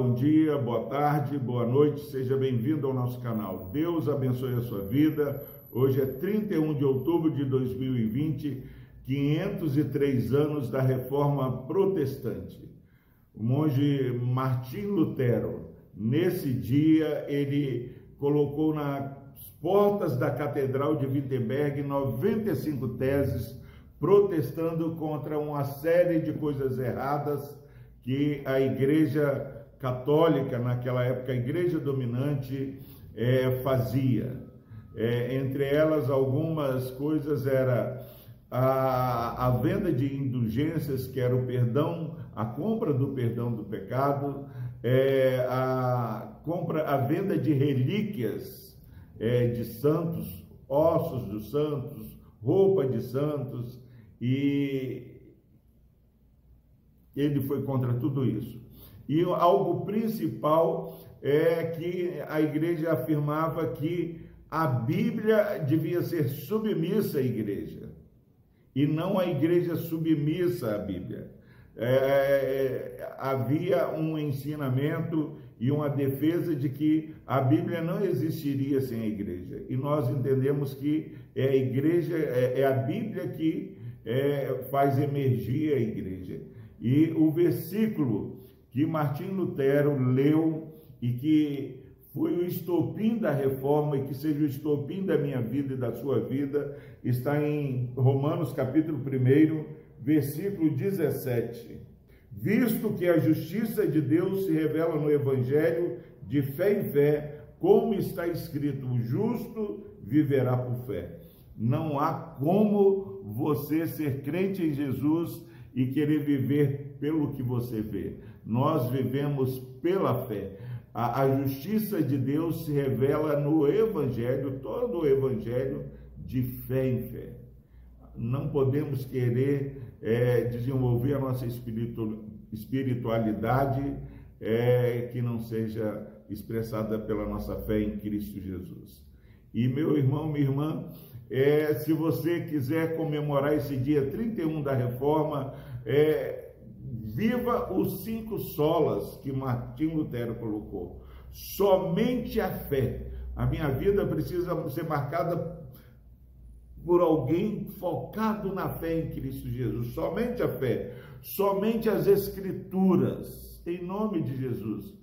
bom dia, boa tarde, boa noite, seja bem-vindo ao nosso canal. Deus abençoe a sua vida. Hoje é 31 de outubro de 2020, 503 anos da Reforma Protestante. O monge Martim Lutero, nesse dia, ele colocou nas portas da Catedral de Wittenberg 95 teses protestando contra uma série de coisas erradas que a Igreja Católica, naquela época, a Igreja dominante, é, fazia. É, entre elas, algumas coisas era a, a venda de indulgências, que era o perdão, a compra do perdão do pecado, é, a compra, a venda de relíquias é, de santos, ossos dos santos, roupa de santos, e ele foi contra tudo isso. E algo principal é que a igreja afirmava que a Bíblia devia ser submissa à igreja e não a igreja submissa à Bíblia. É, é, havia um ensinamento e uma defesa de que a Bíblia não existiria sem a igreja. E nós entendemos que é a igreja, é, é a Bíblia que é, faz emergir a igreja. E o versículo que Martim Lutero leu e que foi o estopim da reforma e que seja o estopim da minha vida e da sua vida, está em Romanos capítulo 1, versículo 17. Visto que a justiça de Deus se revela no evangelho de fé em fé, como está escrito, o justo viverá por fé. Não há como você ser crente em Jesus e querer viver pelo que você vê. Nós vivemos pela fé. A, a, justiça de Deus se revela no Evangelho, todo o Evangelho, de fé em fé. Não podemos querer é, desenvolver a nossa espiritualidade é, que não seja expressada pela nossa fé em Cristo Jesus. E meu irmão, minha irmã, é, se você quiser comemorar esse dia 31 da reforma, é, viva os cinco solas que Martim Lutero colocou. Somente a fé. A minha vida precisa ser marcada por alguém focado na fé em Cristo Jesus. Somente a fé. Somente as Escrituras. Em nome de Jesus.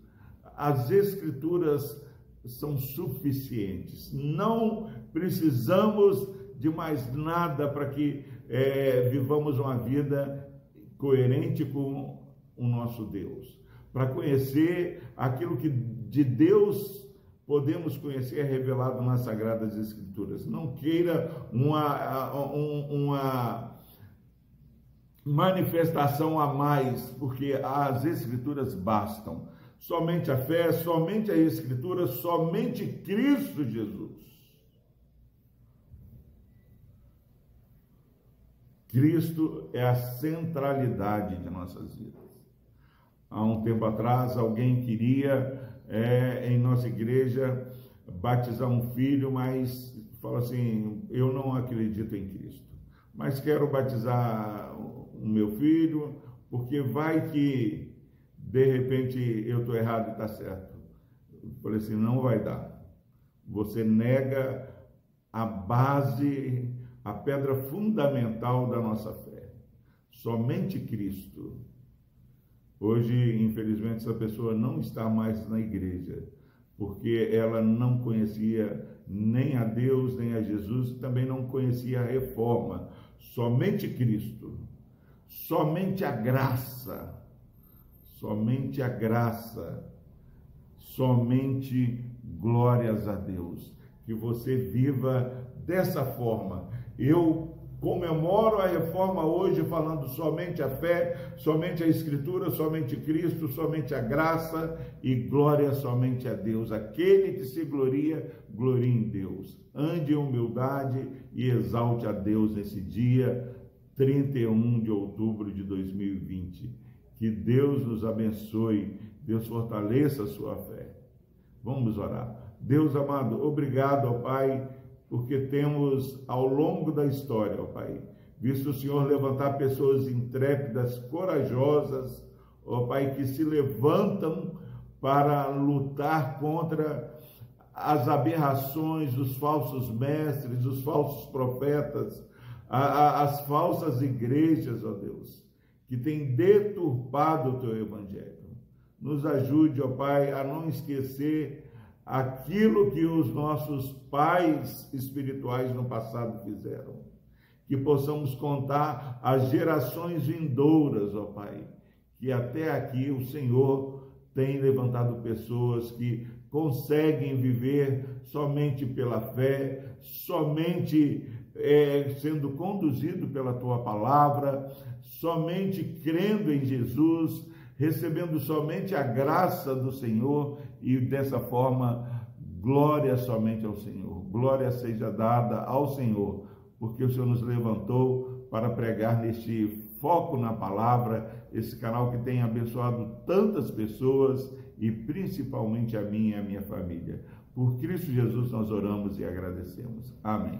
As Escrituras são suficientes. Não precisamos de mais nada para que é, vivamos uma vida coerente com o nosso Deus. Para conhecer aquilo que de Deus podemos conhecer é revelado nas Sagradas Escrituras. Não queira uma, uma manifestação a mais, porque as Escrituras bastam somente a fé, somente a Escritura, somente Cristo Jesus. Cristo é a centralidade de nossas vidas. Há um tempo atrás, alguém queria, é, em nossa igreja, batizar um filho, mas fala assim: eu não acredito em Cristo, mas quero batizar o meu filho, porque vai que de repente eu estou errado e está certo. Eu falei assim: não vai dar. Você nega a base, a pedra fundamental da nossa fé. Somente Cristo. Hoje, infelizmente, essa pessoa não está mais na igreja, porque ela não conhecia nem a Deus, nem a Jesus, também não conhecia a reforma. Somente Cristo, somente a graça somente a graça, somente glórias a Deus. Que você viva dessa forma. Eu comemoro a reforma hoje falando somente a fé, somente a Escritura, somente Cristo, somente a graça e glória somente a Deus. Aquele que se gloria, glorie em Deus. Ande em humildade e exalte a Deus nesse dia 31 de outubro de 2020. Que Deus nos abençoe, Deus fortaleça a sua fé. Vamos orar. Deus amado, obrigado, ó Pai, porque temos ao longo da história, ó Pai, visto o Senhor levantar pessoas intrépidas, corajosas, ó Pai, que se levantam para lutar contra as aberrações dos falsos mestres, dos falsos profetas, a, a, as falsas igrejas, ó Deus, que têm deturpado o teu evangelho. Nos ajude, ó Pai, a não esquecer aquilo que os nossos pais espirituais no passado fizeram. Que possamos contar as gerações vindouras, ó Pai, que até aqui o Senhor tem levantado pessoas que conseguem viver somente pela fé, somente é, sendo conduzido pela tua palavra, somente crendo em Jesus, recebendo somente a graça do Senhor e dessa forma, glória somente ao Senhor. Glória seja dada ao Senhor, porque o Senhor nos levantou para pregar neste foco na palavra, esse canal que tem abençoado tantas pessoas e principalmente a mim e a minha família. Por Cristo Jesus nós oramos e agradecemos. Amém.